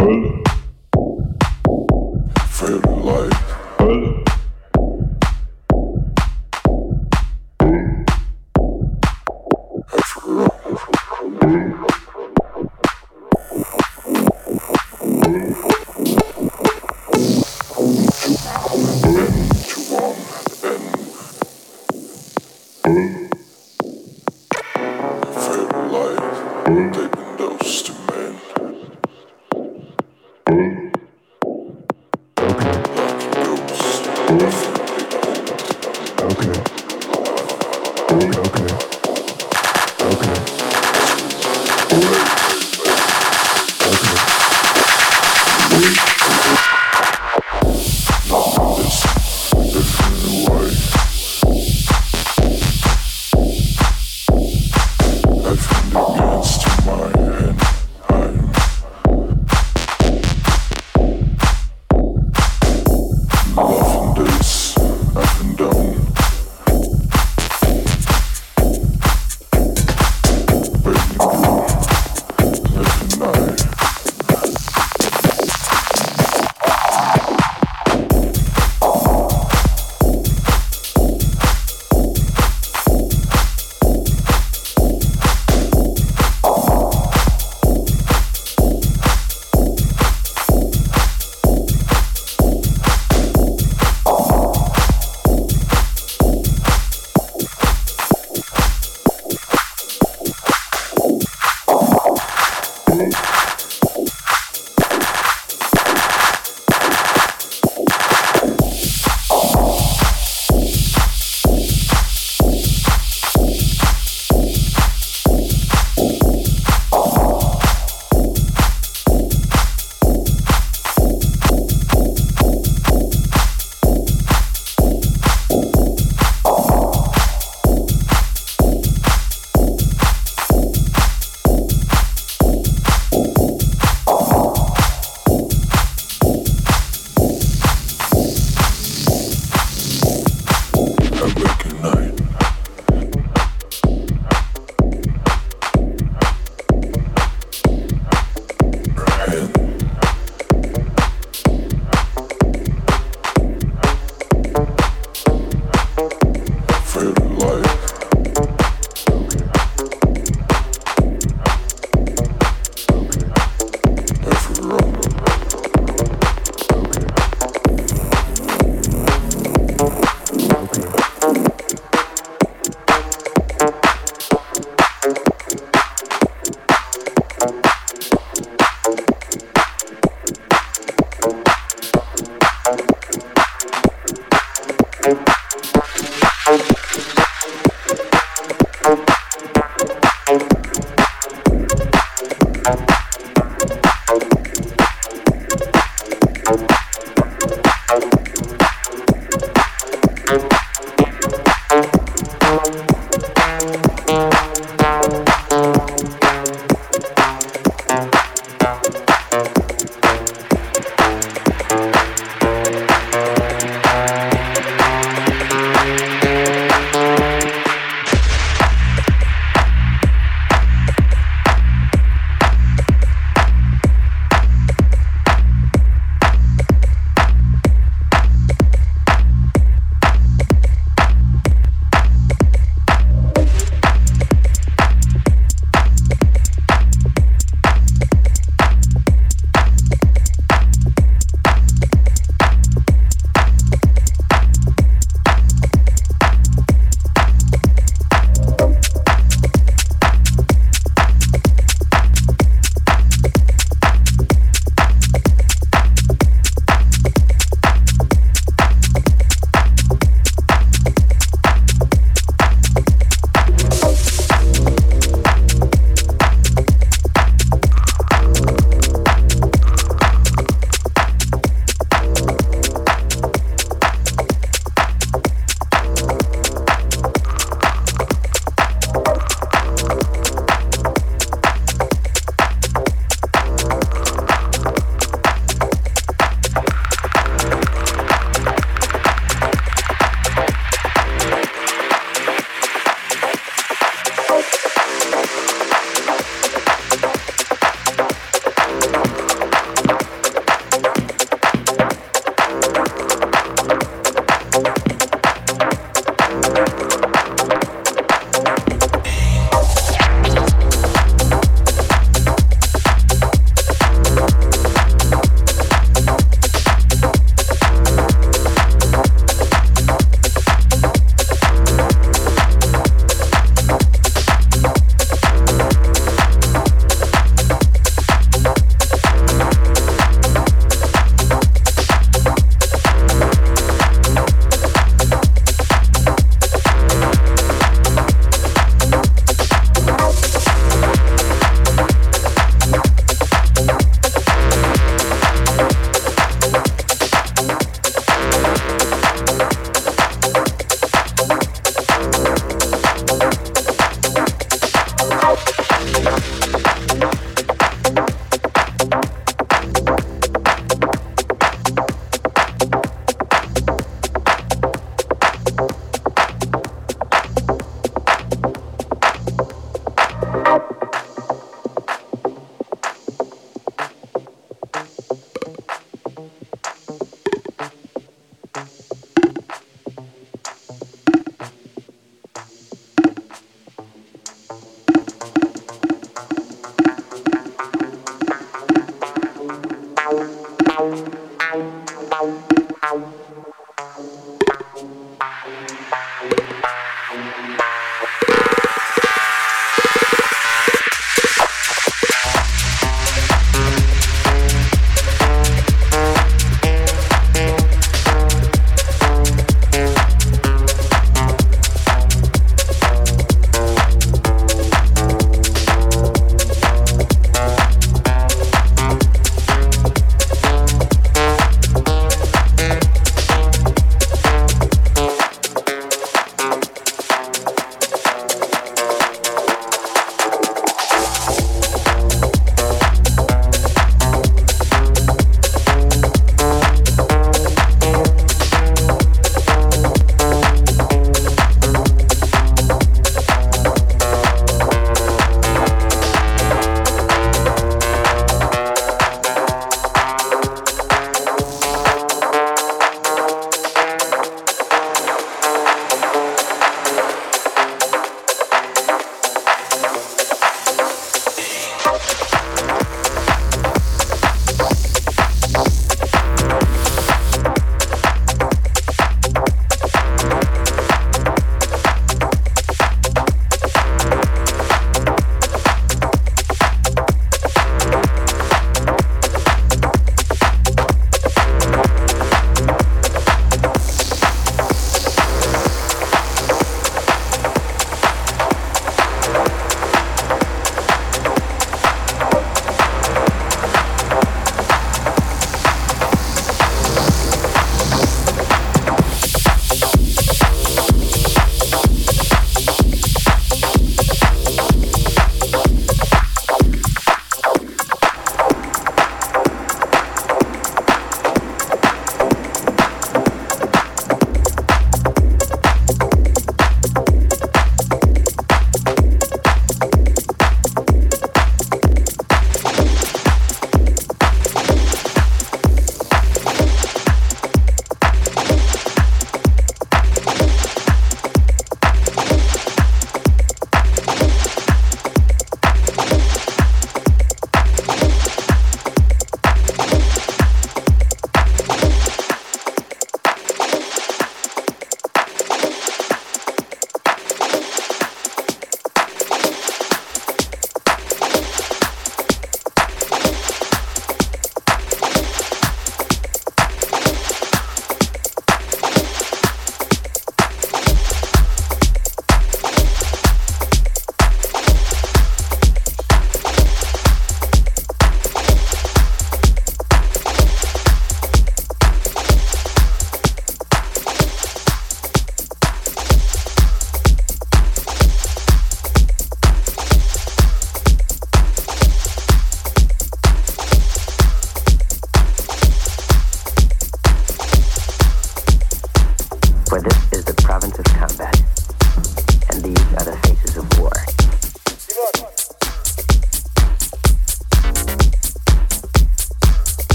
Fred. Fred.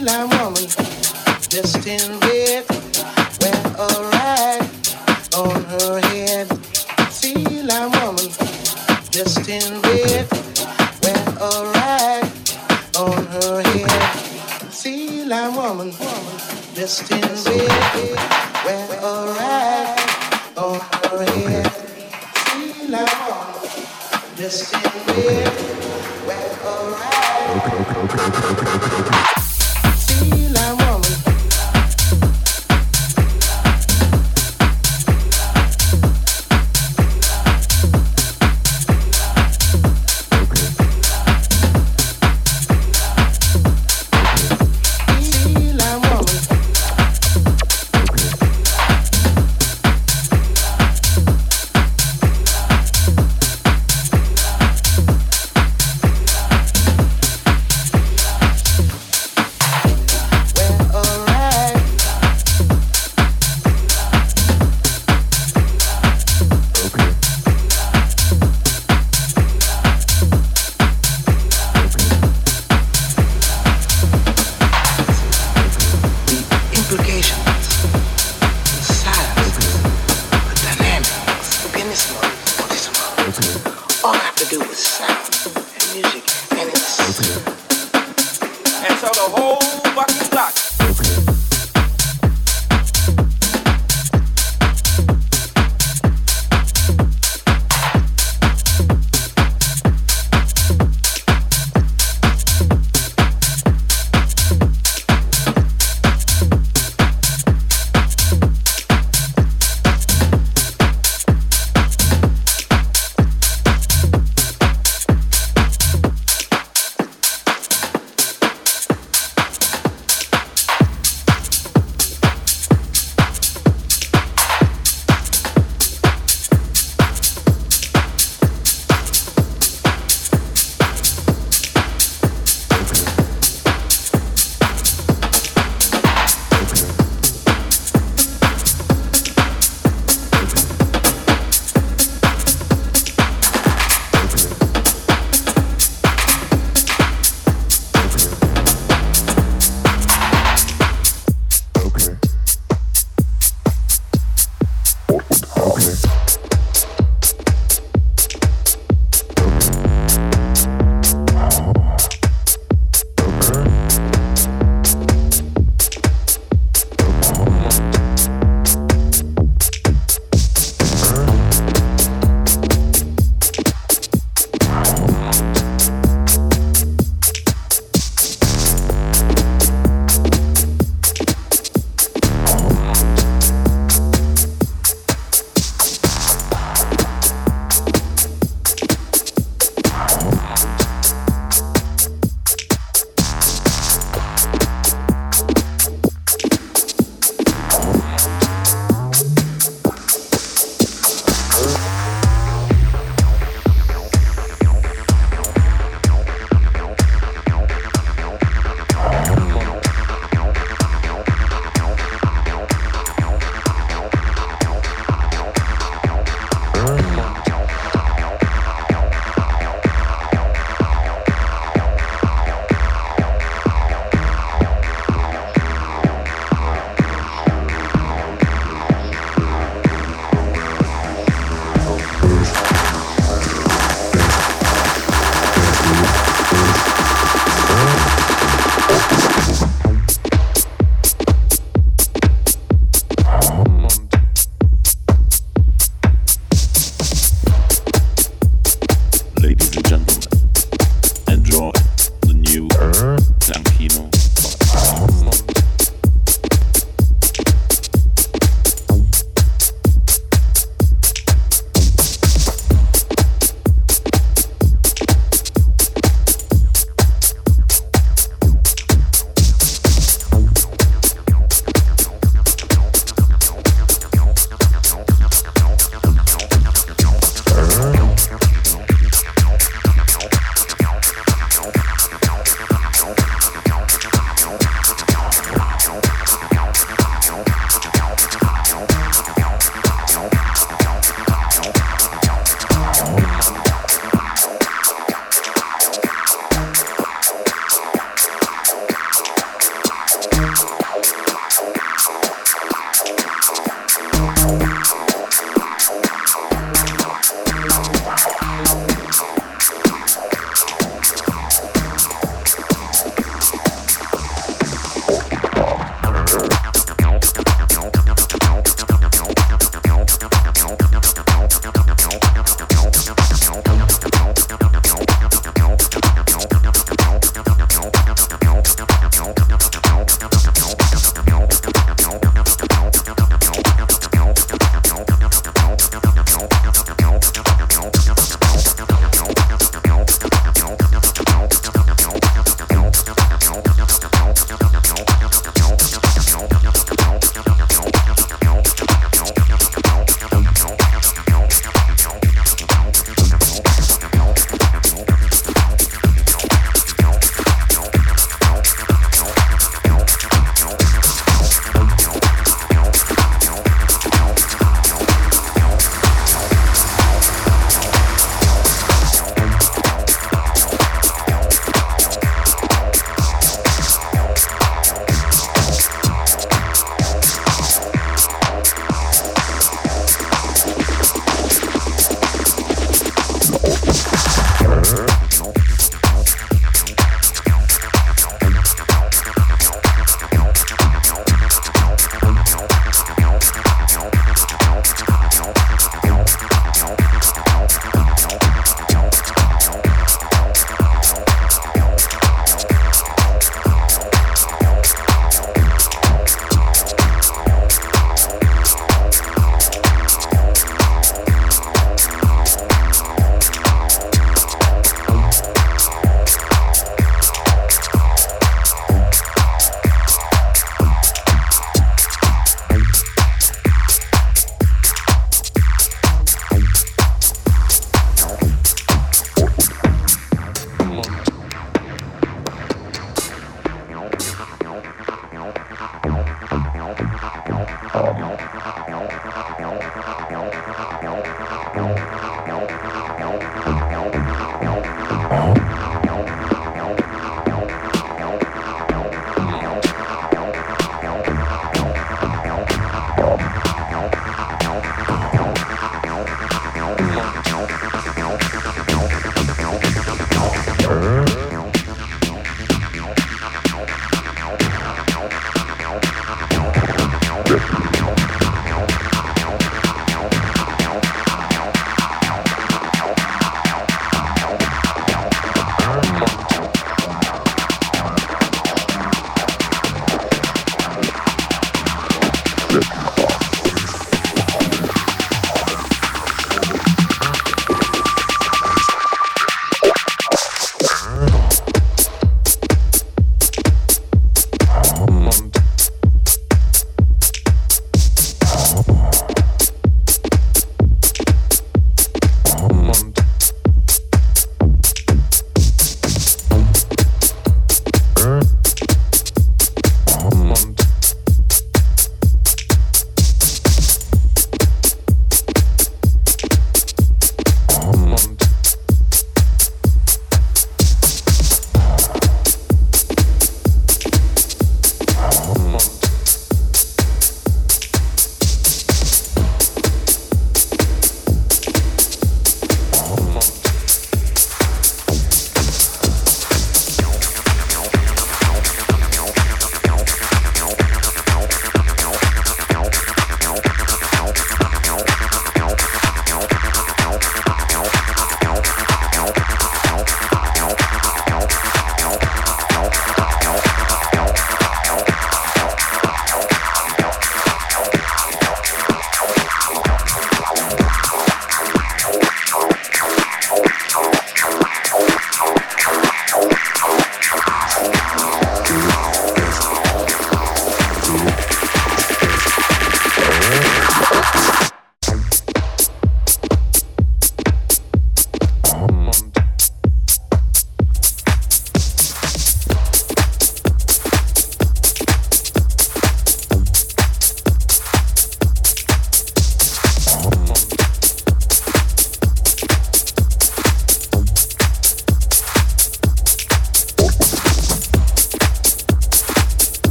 two-line woman, dressed in red, wear a rag on her head. Two-line woman, dressed in red, wear a rag on her head. Two-line woman, dressed in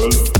world.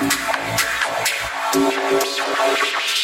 Thank you.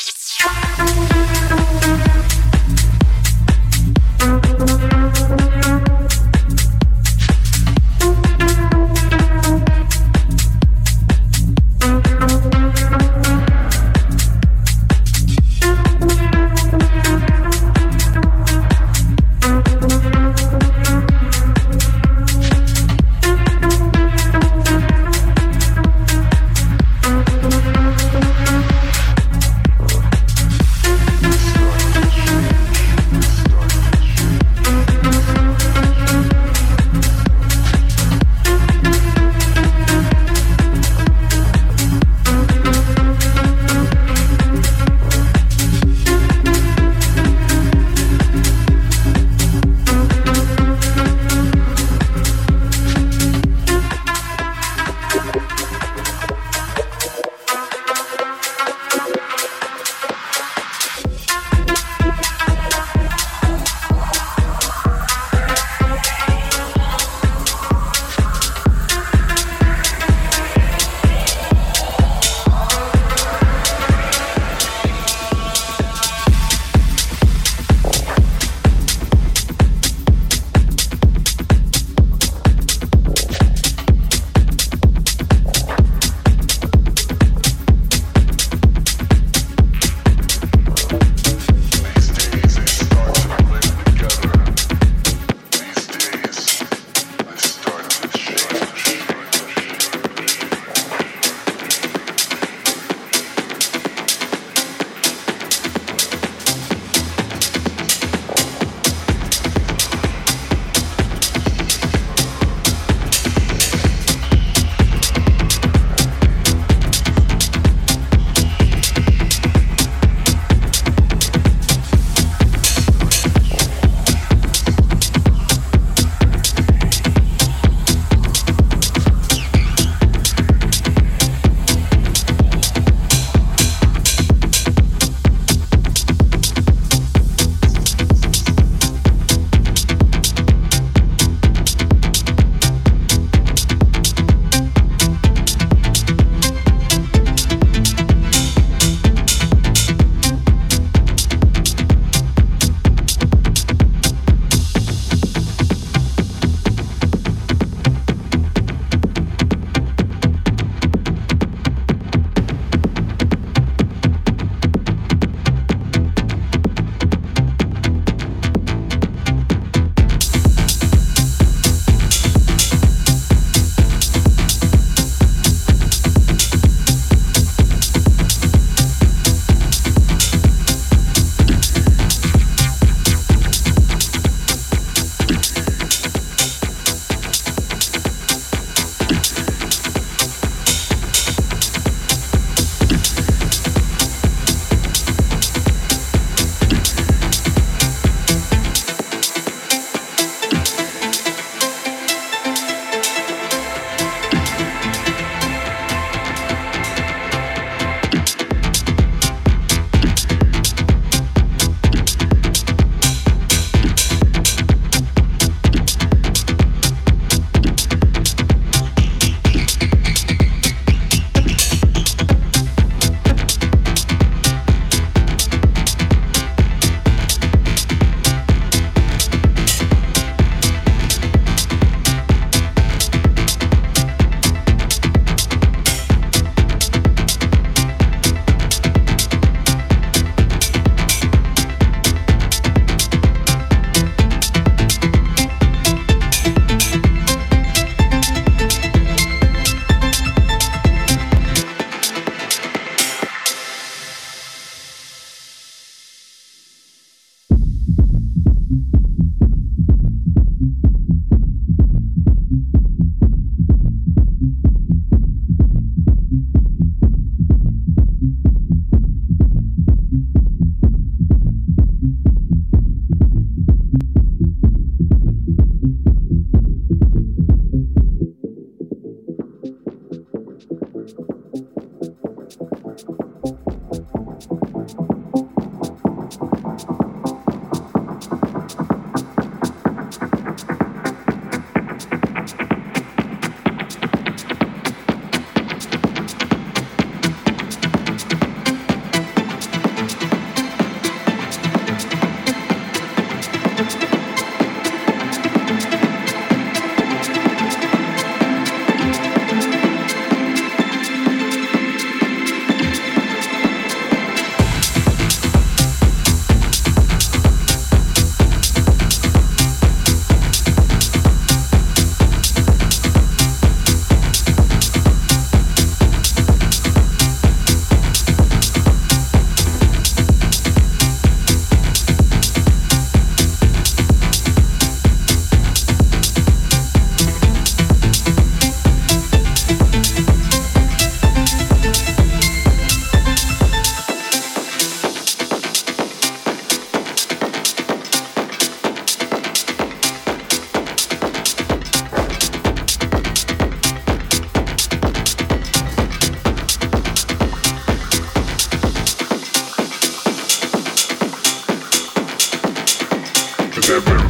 seven.